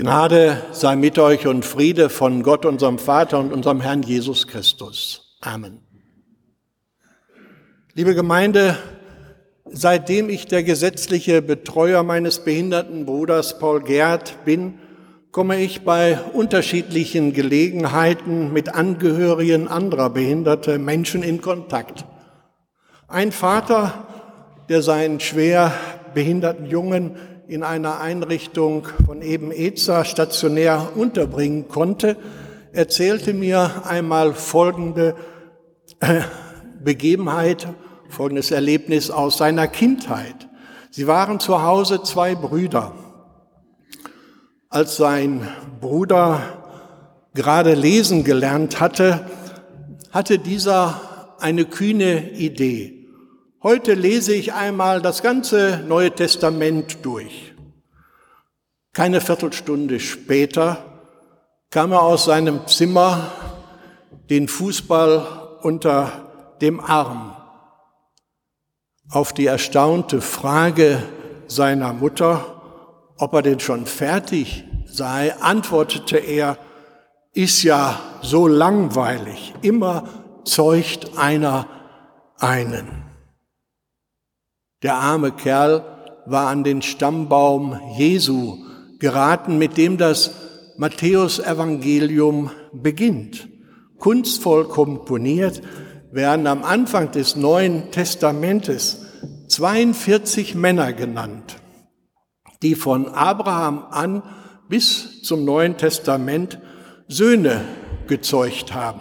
Gnade sei mit euch und Friede von Gott, unserem Vater und unserem Herrn Jesus Christus. Amen. Liebe Gemeinde, seitdem ich der gesetzliche Betreuer meines behinderten Bruders Paul Gerd bin, komme ich bei unterschiedlichen Gelegenheiten mit Angehörigen anderer behinderter Menschen in Kontakt. Ein Vater, der seinen schwer behinderten Jungen in einer Einrichtung von eben EZA stationär unterbringen konnte, erzählte mir einmal folgende äh, Begebenheit, folgendes Erlebnis aus seiner Kindheit. Sie waren zu Hause zwei Brüder. Als sein Bruder gerade lesen gelernt hatte, hatte dieser eine kühne Idee. Heute lese ich einmal das ganze Neue Testament durch. Keine Viertelstunde später kam er aus seinem Zimmer, den Fußball unter dem Arm. Auf die erstaunte Frage seiner Mutter, ob er denn schon fertig sei, antwortete er, ist ja so langweilig, immer zeugt einer einen. Der arme Kerl war an den Stammbaum Jesu geraten, mit dem das Matthäus-Evangelium beginnt. Kunstvoll komponiert werden am Anfang des Neuen Testamentes 42 Männer genannt, die von Abraham an bis zum Neuen Testament Söhne gezeugt haben.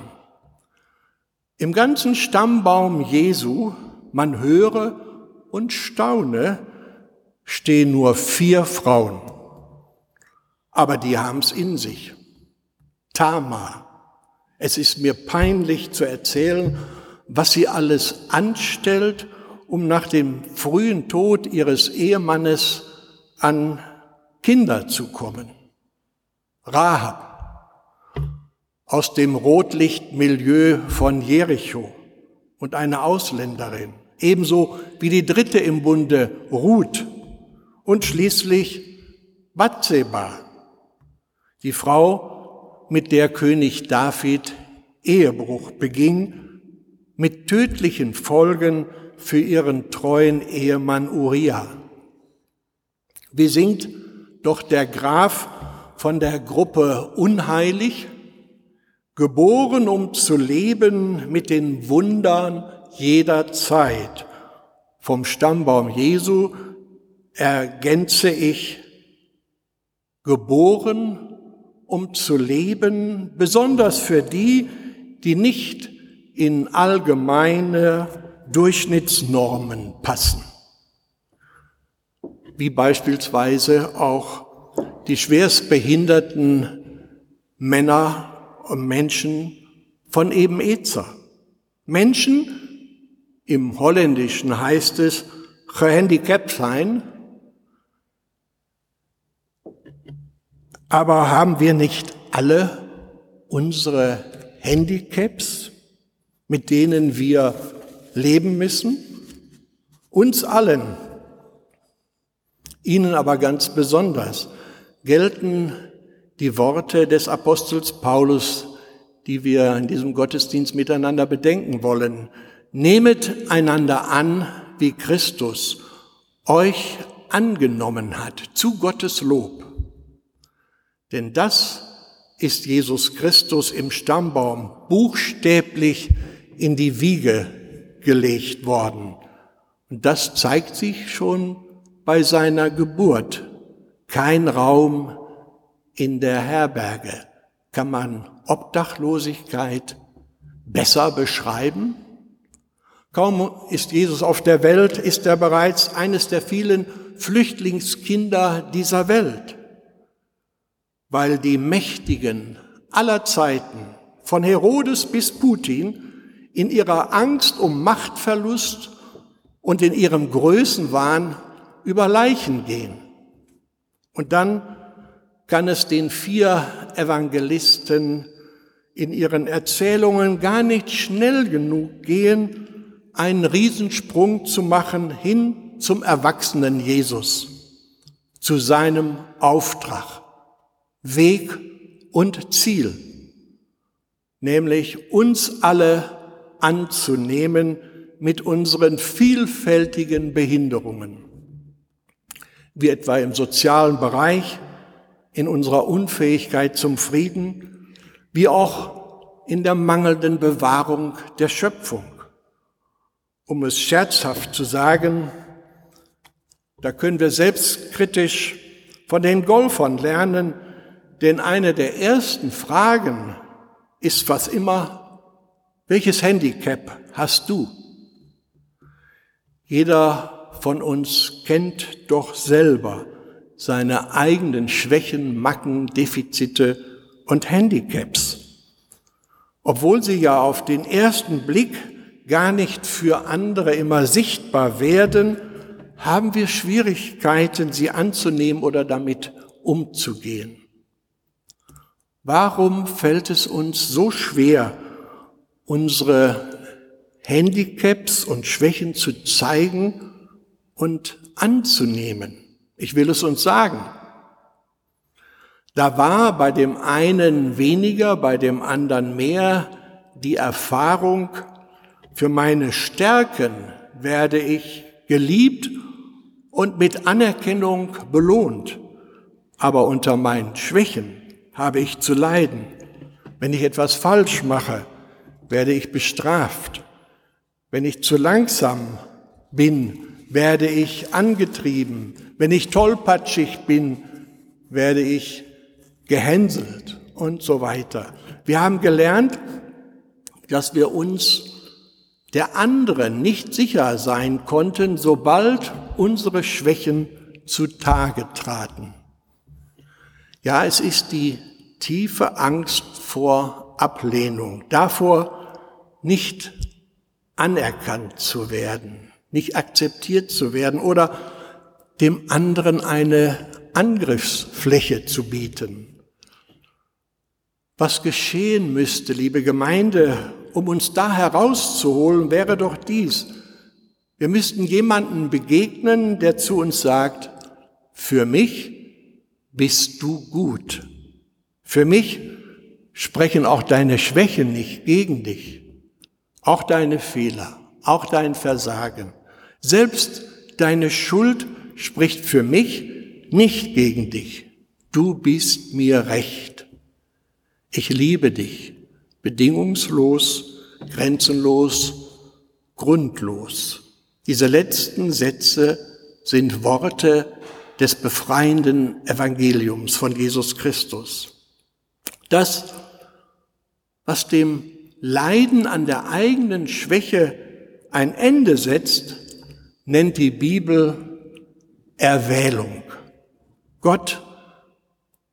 Im ganzen Stammbaum Jesu, man höre und staune, stehen nur vier Frauen. Aber die haben es in sich. Tama. Es ist mir peinlich zu erzählen, was sie alles anstellt, um nach dem frühen Tod ihres Ehemannes an Kinder zu kommen. Rahab aus dem Rotlichtmilieu von Jericho und eine Ausländerin ebenso wie die dritte im Bunde, Ruth und schließlich Bathseba, die Frau, mit der König David Ehebruch beging, mit tödlichen Folgen für ihren treuen Ehemann Uriah. Wie singt doch der Graf von der Gruppe Unheilig, geboren um zu leben mit den Wundern jederzeit. Vom Stammbaum Jesu ergänze ich, geboren, um zu leben, besonders für die, die nicht in allgemeine Durchschnittsnormen passen, wie beispielsweise auch die schwerstbehinderten Männer und Menschen von eben Ezer. Menschen, im Holländischen heißt es gehandicapt sein. Aber haben wir nicht alle unsere Handicaps, mit denen wir leben müssen? Uns allen, Ihnen aber ganz besonders, gelten die Worte des Apostels Paulus, die wir in diesem Gottesdienst miteinander bedenken wollen. Nehmet einander an, wie Christus euch angenommen hat, zu Gottes Lob. Denn das ist Jesus Christus im Stammbaum buchstäblich in die Wiege gelegt worden. Und das zeigt sich schon bei seiner Geburt. Kein Raum in der Herberge. Kann man Obdachlosigkeit besser beschreiben? Kaum ist Jesus auf der Welt, ist er bereits eines der vielen Flüchtlingskinder dieser Welt, weil die Mächtigen aller Zeiten, von Herodes bis Putin, in ihrer Angst um Machtverlust und in ihrem Größenwahn über Leichen gehen. Und dann kann es den vier Evangelisten in ihren Erzählungen gar nicht schnell genug gehen, einen Riesensprung zu machen hin zum erwachsenen Jesus, zu seinem Auftrag. Weg und Ziel, nämlich uns alle anzunehmen mit unseren vielfältigen Behinderungen, wie etwa im sozialen Bereich, in unserer Unfähigkeit zum Frieden, wie auch in der mangelnden Bewahrung der Schöpfung. Um es scherzhaft zu sagen, da können wir selbstkritisch von den Golfern lernen, denn eine der ersten Fragen ist was immer, welches Handicap hast du? Jeder von uns kennt doch selber seine eigenen Schwächen, Macken, Defizite und Handicaps. Obwohl sie ja auf den ersten Blick gar nicht für andere immer sichtbar werden, haben wir Schwierigkeiten, sie anzunehmen oder damit umzugehen. Warum fällt es uns so schwer, unsere Handicaps und Schwächen zu zeigen und anzunehmen? Ich will es uns sagen. Da war bei dem einen weniger, bei dem anderen mehr die Erfahrung, für meine Stärken werde ich geliebt und mit Anerkennung belohnt. Aber unter meinen Schwächen habe ich zu leiden. Wenn ich etwas falsch mache, werde ich bestraft. Wenn ich zu langsam bin, werde ich angetrieben. Wenn ich tollpatschig bin, werde ich gehänselt und so weiter. Wir haben gelernt, dass wir uns der anderen nicht sicher sein konnten, sobald unsere Schwächen zutage traten. Ja, es ist die tiefe Angst vor Ablehnung, davor nicht anerkannt zu werden, nicht akzeptiert zu werden oder dem anderen eine Angriffsfläche zu bieten. Was geschehen müsste, liebe Gemeinde, um uns da herauszuholen, wäre doch dies. Wir müssten jemanden begegnen, der zu uns sagt, für mich bist du gut. Für mich sprechen auch deine Schwächen nicht gegen dich, auch deine Fehler, auch dein Versagen. Selbst deine Schuld spricht für mich nicht gegen dich. Du bist mir recht. Ich liebe dich bedingungslos, grenzenlos, grundlos. Diese letzten Sätze sind Worte des befreienden Evangeliums von Jesus Christus. Das, was dem Leiden an der eigenen Schwäche ein Ende setzt, nennt die Bibel Erwählung. Gott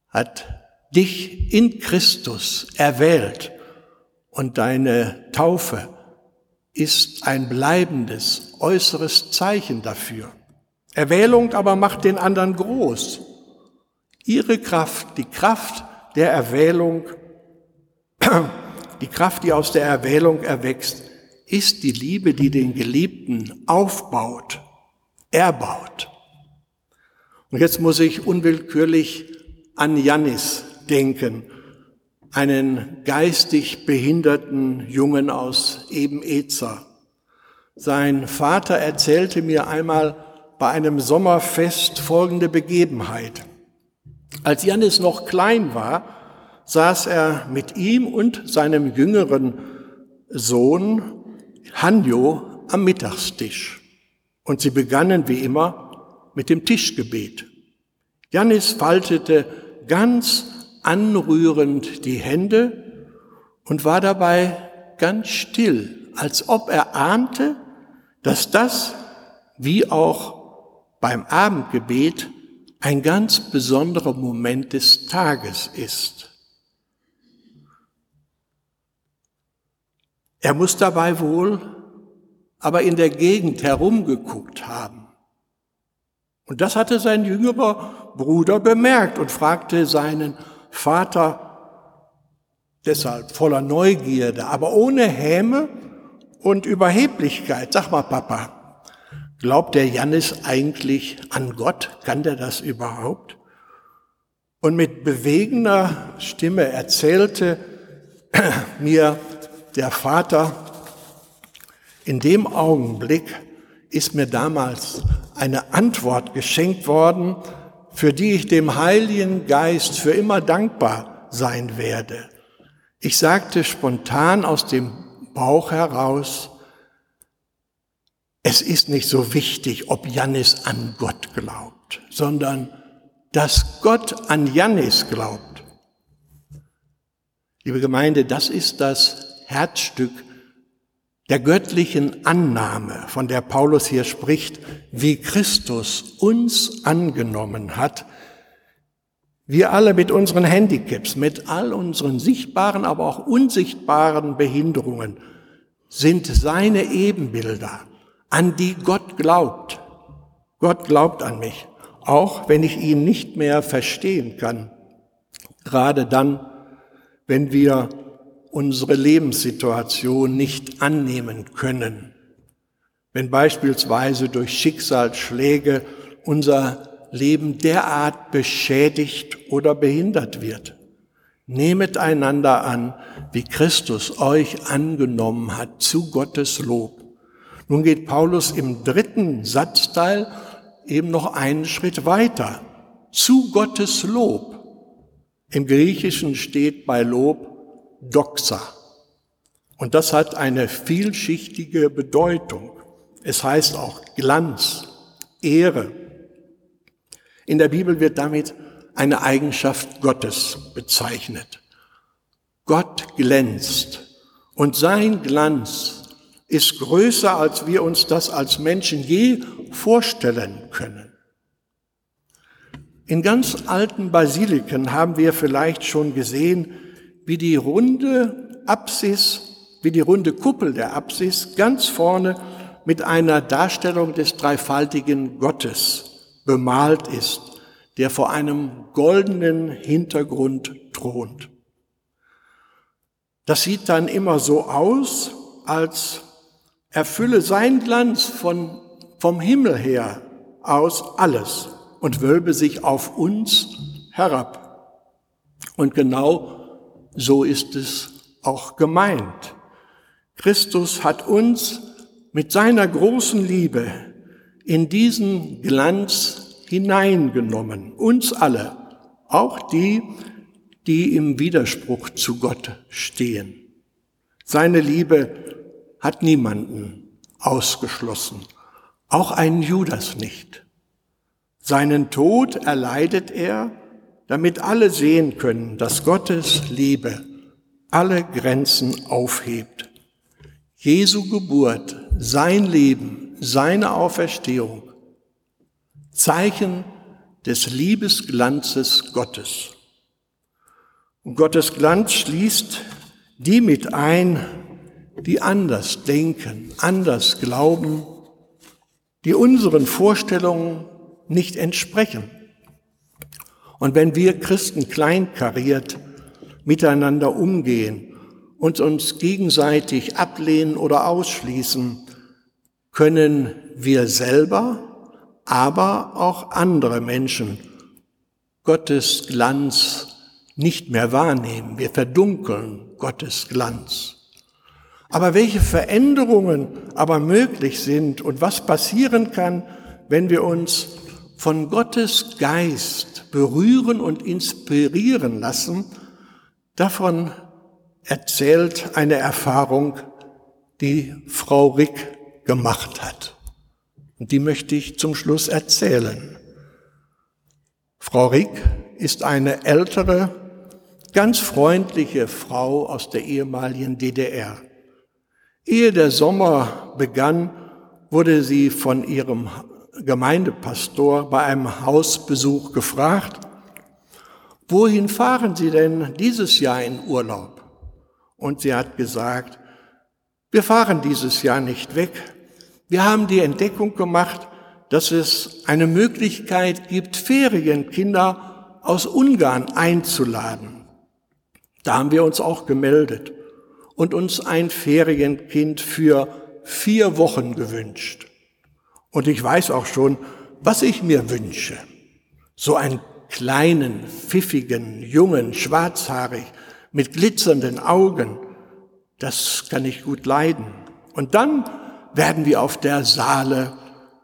hat dich in Christus erwählt und deine Taufe ist ein bleibendes äußeres Zeichen dafür. Erwählung aber macht den anderen groß. Ihre Kraft, die Kraft der Erwählung, die Kraft, die aus der Erwählung erwächst, ist die Liebe, die den Geliebten aufbaut, erbaut. Und jetzt muss ich unwillkürlich an Jannis denken einen geistig behinderten Jungen aus Eben-Ezer. Sein Vater erzählte mir einmal bei einem Sommerfest folgende Begebenheit. Als Janis noch klein war, saß er mit ihm und seinem jüngeren Sohn Hanjo am Mittagstisch. Und sie begannen wie immer mit dem Tischgebet. Janis faltete ganz anrührend die Hände und war dabei ganz still, als ob er ahnte, dass das, wie auch beim Abendgebet, ein ganz besonderer Moment des Tages ist. Er muss dabei wohl aber in der Gegend herumgeguckt haben. Und das hatte sein jüngerer Bruder bemerkt und fragte seinen Vater deshalb voller Neugierde, aber ohne Häme und Überheblichkeit. Sag mal, Papa, glaubt der Jannis eigentlich an Gott? Kann der das überhaupt? Und mit bewegender Stimme erzählte mir der Vater, in dem Augenblick ist mir damals eine Antwort geschenkt worden, für die ich dem Heiligen Geist für immer dankbar sein werde. Ich sagte spontan aus dem Bauch heraus, es ist nicht so wichtig, ob Jannis an Gott glaubt, sondern dass Gott an Jannis glaubt. Liebe Gemeinde, das ist das Herzstück der göttlichen Annahme, von der Paulus hier spricht, wie Christus uns angenommen hat. Wir alle mit unseren Handicaps, mit all unseren sichtbaren, aber auch unsichtbaren Behinderungen sind seine Ebenbilder, an die Gott glaubt. Gott glaubt an mich, auch wenn ich ihn nicht mehr verstehen kann. Gerade dann, wenn wir unsere Lebenssituation nicht annehmen können. Wenn beispielsweise durch Schicksalsschläge unser Leben derart beschädigt oder behindert wird. Nehmet einander an, wie Christus euch angenommen hat, zu Gottes Lob. Nun geht Paulus im dritten Satzteil eben noch einen Schritt weiter. Zu Gottes Lob. Im Griechischen steht bei Lob Doxa. Und das hat eine vielschichtige Bedeutung. Es heißt auch Glanz, Ehre. In der Bibel wird damit eine Eigenschaft Gottes bezeichnet. Gott glänzt und sein Glanz ist größer, als wir uns das als Menschen je vorstellen können. In ganz alten Basiliken haben wir vielleicht schon gesehen, wie die runde Apsis, wie die runde Kuppel der Apsis ganz vorne mit einer Darstellung des dreifaltigen Gottes bemalt ist, der vor einem goldenen Hintergrund thront. Das sieht dann immer so aus, als erfülle sein Glanz von, vom Himmel her aus alles und wölbe sich auf uns herab. Und genau so ist es auch gemeint. Christus hat uns mit seiner großen Liebe in diesen Glanz hineingenommen, uns alle, auch die, die im Widerspruch zu Gott stehen. Seine Liebe hat niemanden ausgeschlossen, auch einen Judas nicht. Seinen Tod erleidet er, damit alle sehen können, dass Gottes Liebe alle Grenzen aufhebt. Jesu Geburt, sein Leben, seine Auferstehung, Zeichen des Liebesglanzes Gottes. Und Gottes Glanz schließt die mit ein, die anders denken, anders glauben, die unseren Vorstellungen nicht entsprechen. Und wenn wir Christen kleinkariert miteinander umgehen und uns gegenseitig ablehnen oder ausschließen, können wir selber, aber auch andere Menschen Gottes Glanz nicht mehr wahrnehmen. Wir verdunkeln Gottes Glanz. Aber welche Veränderungen aber möglich sind und was passieren kann, wenn wir uns von Gottes Geist berühren und inspirieren lassen, davon erzählt eine Erfahrung, die Frau Rick gemacht hat. Und die möchte ich zum Schluss erzählen. Frau Rick ist eine ältere, ganz freundliche Frau aus der ehemaligen DDR. Ehe der Sommer begann, wurde sie von ihrem Gemeindepastor bei einem Hausbesuch gefragt, wohin fahren Sie denn dieses Jahr in Urlaub? Und sie hat gesagt, wir fahren dieses Jahr nicht weg. Wir haben die Entdeckung gemacht, dass es eine Möglichkeit gibt, Ferienkinder aus Ungarn einzuladen. Da haben wir uns auch gemeldet und uns ein Ferienkind für vier Wochen gewünscht. Und ich weiß auch schon, was ich mir wünsche. So ein kleinen, pfiffigen, jungen, schwarzhaarig, mit glitzernden Augen. Das kann ich gut leiden. Und dann werden wir auf der Saale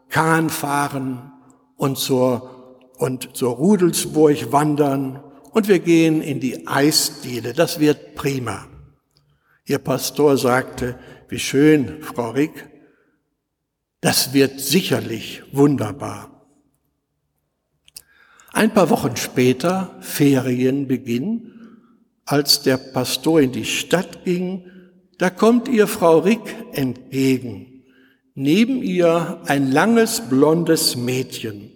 Kahn fahren und zur, und zur Rudelsburg wandern und wir gehen in die Eisdiele. Das wird prima. Ihr Pastor sagte, wie schön, Frau Rick, das wird sicherlich wunderbar. Ein paar Wochen später, Ferienbeginn, als der Pastor in die Stadt ging, da kommt ihr Frau Rick entgegen. Neben ihr ein langes blondes Mädchen.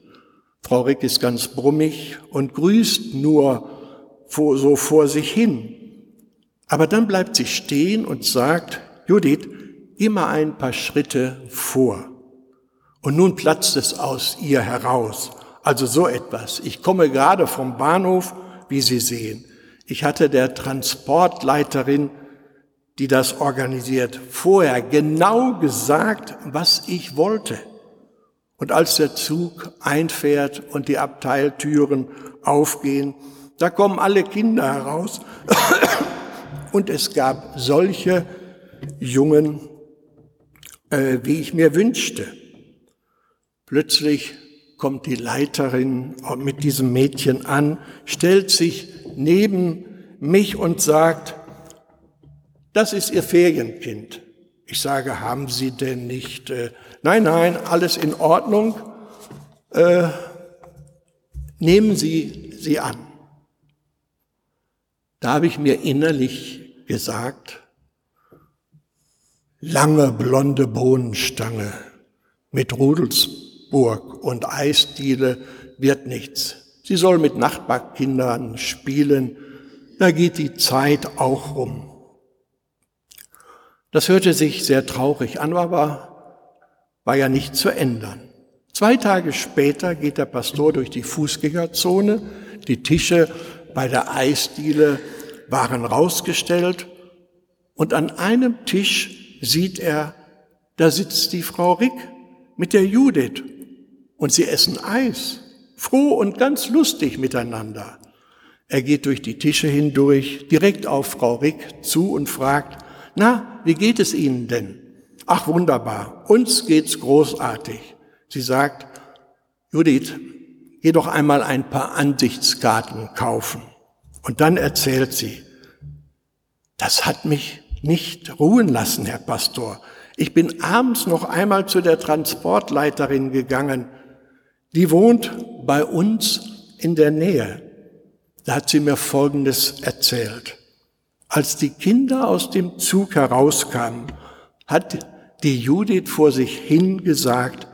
Frau Rick ist ganz brummig und grüßt nur so vor sich hin. Aber dann bleibt sie stehen und sagt, Judith, immer ein paar Schritte vor. Und nun platzt es aus ihr heraus. Also so etwas. Ich komme gerade vom Bahnhof, wie Sie sehen. Ich hatte der Transportleiterin, die das organisiert, vorher genau gesagt, was ich wollte. Und als der Zug einfährt und die Abteiltüren aufgehen, da kommen alle Kinder heraus. Und es gab solche Jungen, äh, wie ich mir wünschte. Plötzlich kommt die Leiterin mit diesem Mädchen an, stellt sich neben mich und sagt, das ist Ihr Ferienkind. Ich sage, haben Sie denn nicht, äh, nein, nein, alles in Ordnung, äh, nehmen Sie sie an. Da habe ich mir innerlich gesagt, lange blonde Bohnenstange mit Rudelsburg und Eisdiele wird nichts. Sie soll mit Nachbarkindern spielen, da geht die Zeit auch rum. Das hörte sich sehr traurig an, aber war ja nicht zu ändern. Zwei Tage später geht der Pastor durch die Fußgängerzone. Die Tische bei der Eisdiele waren rausgestellt und an einem Tisch sieht er, da sitzt die Frau Rick mit der Judith und sie essen Eis froh und ganz lustig miteinander. Er geht durch die Tische hindurch, direkt auf Frau Rick zu und fragt, na, wie geht es Ihnen denn? Ach, wunderbar, uns geht's großartig. Sie sagt, Judith, geh doch einmal ein paar Ansichtskarten kaufen. Und dann erzählt sie, das hat mich nicht ruhen lassen, Herr Pastor. Ich bin abends noch einmal zu der Transportleiterin gegangen die wohnt bei uns in der Nähe. Da hat sie mir Folgendes erzählt. Als die Kinder aus dem Zug herauskamen, hat die Judith vor sich hingesagt,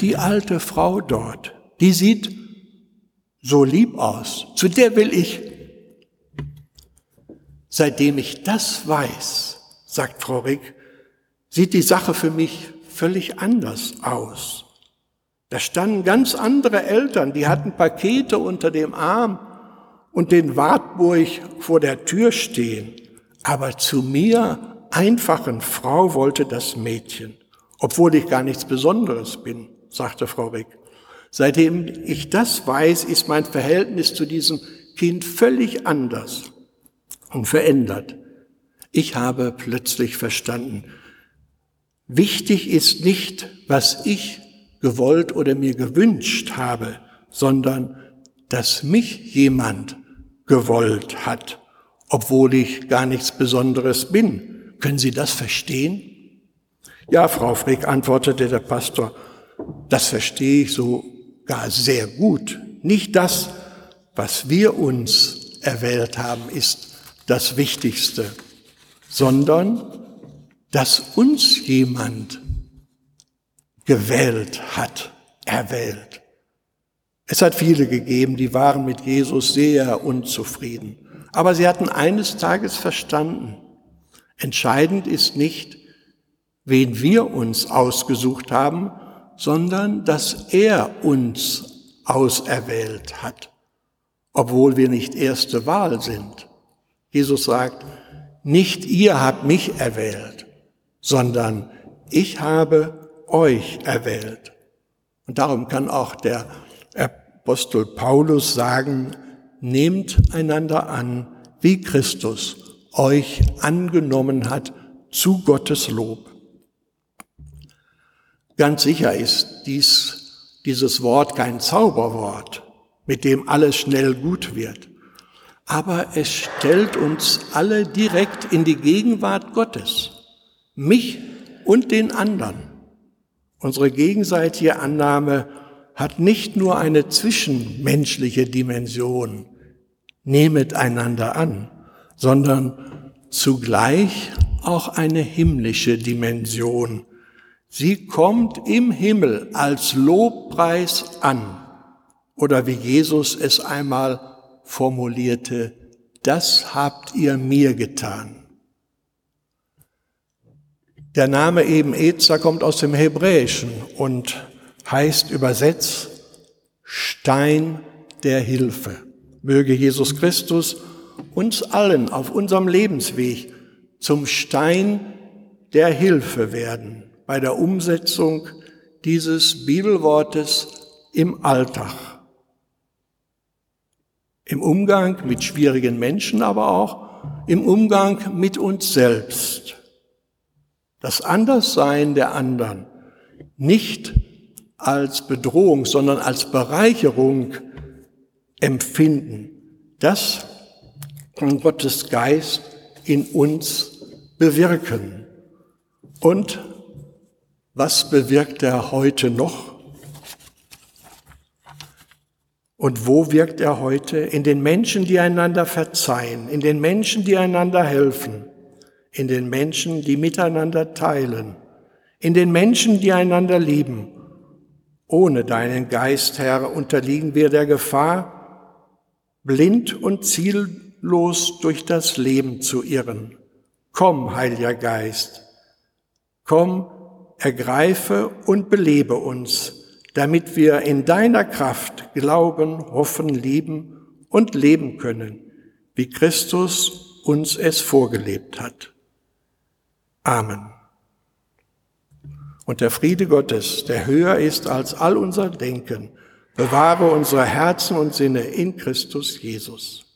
die alte Frau dort, die sieht so lieb aus, zu der will ich. Seitdem ich das weiß, sagt Frau Rick, sieht die Sache für mich völlig anders aus. Da standen ganz andere Eltern, die hatten Pakete unter dem Arm und den Wartburg vor der Tür stehen. Aber zu mir, einfachen Frau, wollte das Mädchen, obwohl ich gar nichts Besonderes bin, sagte Frau Rick. Seitdem ich das weiß, ist mein Verhältnis zu diesem Kind völlig anders und verändert. Ich habe plötzlich verstanden, wichtig ist nicht, was ich gewollt oder mir gewünscht habe, sondern dass mich jemand gewollt hat, obwohl ich gar nichts Besonderes bin. Können Sie das verstehen? Ja, Frau Frick, antwortete der Pastor, das verstehe ich sogar sehr gut. Nicht das, was wir uns erwählt haben, ist das Wichtigste, sondern dass uns jemand gewählt hat, erwählt. Es hat viele gegeben, die waren mit Jesus sehr unzufrieden. Aber sie hatten eines Tages verstanden, entscheidend ist nicht, wen wir uns ausgesucht haben, sondern dass er uns auserwählt hat, obwohl wir nicht erste Wahl sind. Jesus sagt, nicht ihr habt mich erwählt, sondern ich habe euch erwählt. Und darum kann auch der Apostel Paulus sagen, nehmt einander an, wie Christus euch angenommen hat zu Gottes Lob. Ganz sicher ist dies, dieses Wort kein Zauberwort, mit dem alles schnell gut wird. Aber es stellt uns alle direkt in die Gegenwart Gottes, mich und den anderen. Unsere gegenseitige Annahme hat nicht nur eine zwischenmenschliche Dimension, nehmet einander an, sondern zugleich auch eine himmlische Dimension. Sie kommt im Himmel als Lobpreis an. Oder wie Jesus es einmal formulierte, das habt ihr mir getan. Der Name eben Ezer kommt aus dem Hebräischen und heißt übersetzt Stein der Hilfe. Möge Jesus Christus uns allen auf unserem Lebensweg zum Stein der Hilfe werden bei der Umsetzung dieses Bibelwortes im Alltag. Im Umgang mit schwierigen Menschen, aber auch im Umgang mit uns selbst. Das Anderssein der anderen nicht als Bedrohung, sondern als Bereicherung empfinden. Das kann Gottes Geist in uns bewirken. Und was bewirkt er heute noch? Und wo wirkt er heute? In den Menschen, die einander verzeihen, in den Menschen, die einander helfen, in den Menschen, die miteinander teilen, in den Menschen, die einander lieben. Ohne deinen Geist, Herr, unterliegen wir der Gefahr, blind und ziellos los durch das Leben zu irren. Komm, Heiliger Geist, komm, ergreife und belebe uns, damit wir in deiner Kraft glauben, hoffen, lieben und leben können, wie Christus uns es vorgelebt hat. Amen. Und der Friede Gottes, der höher ist als all unser Denken, bewahre unsere Herzen und Sinne in Christus Jesus.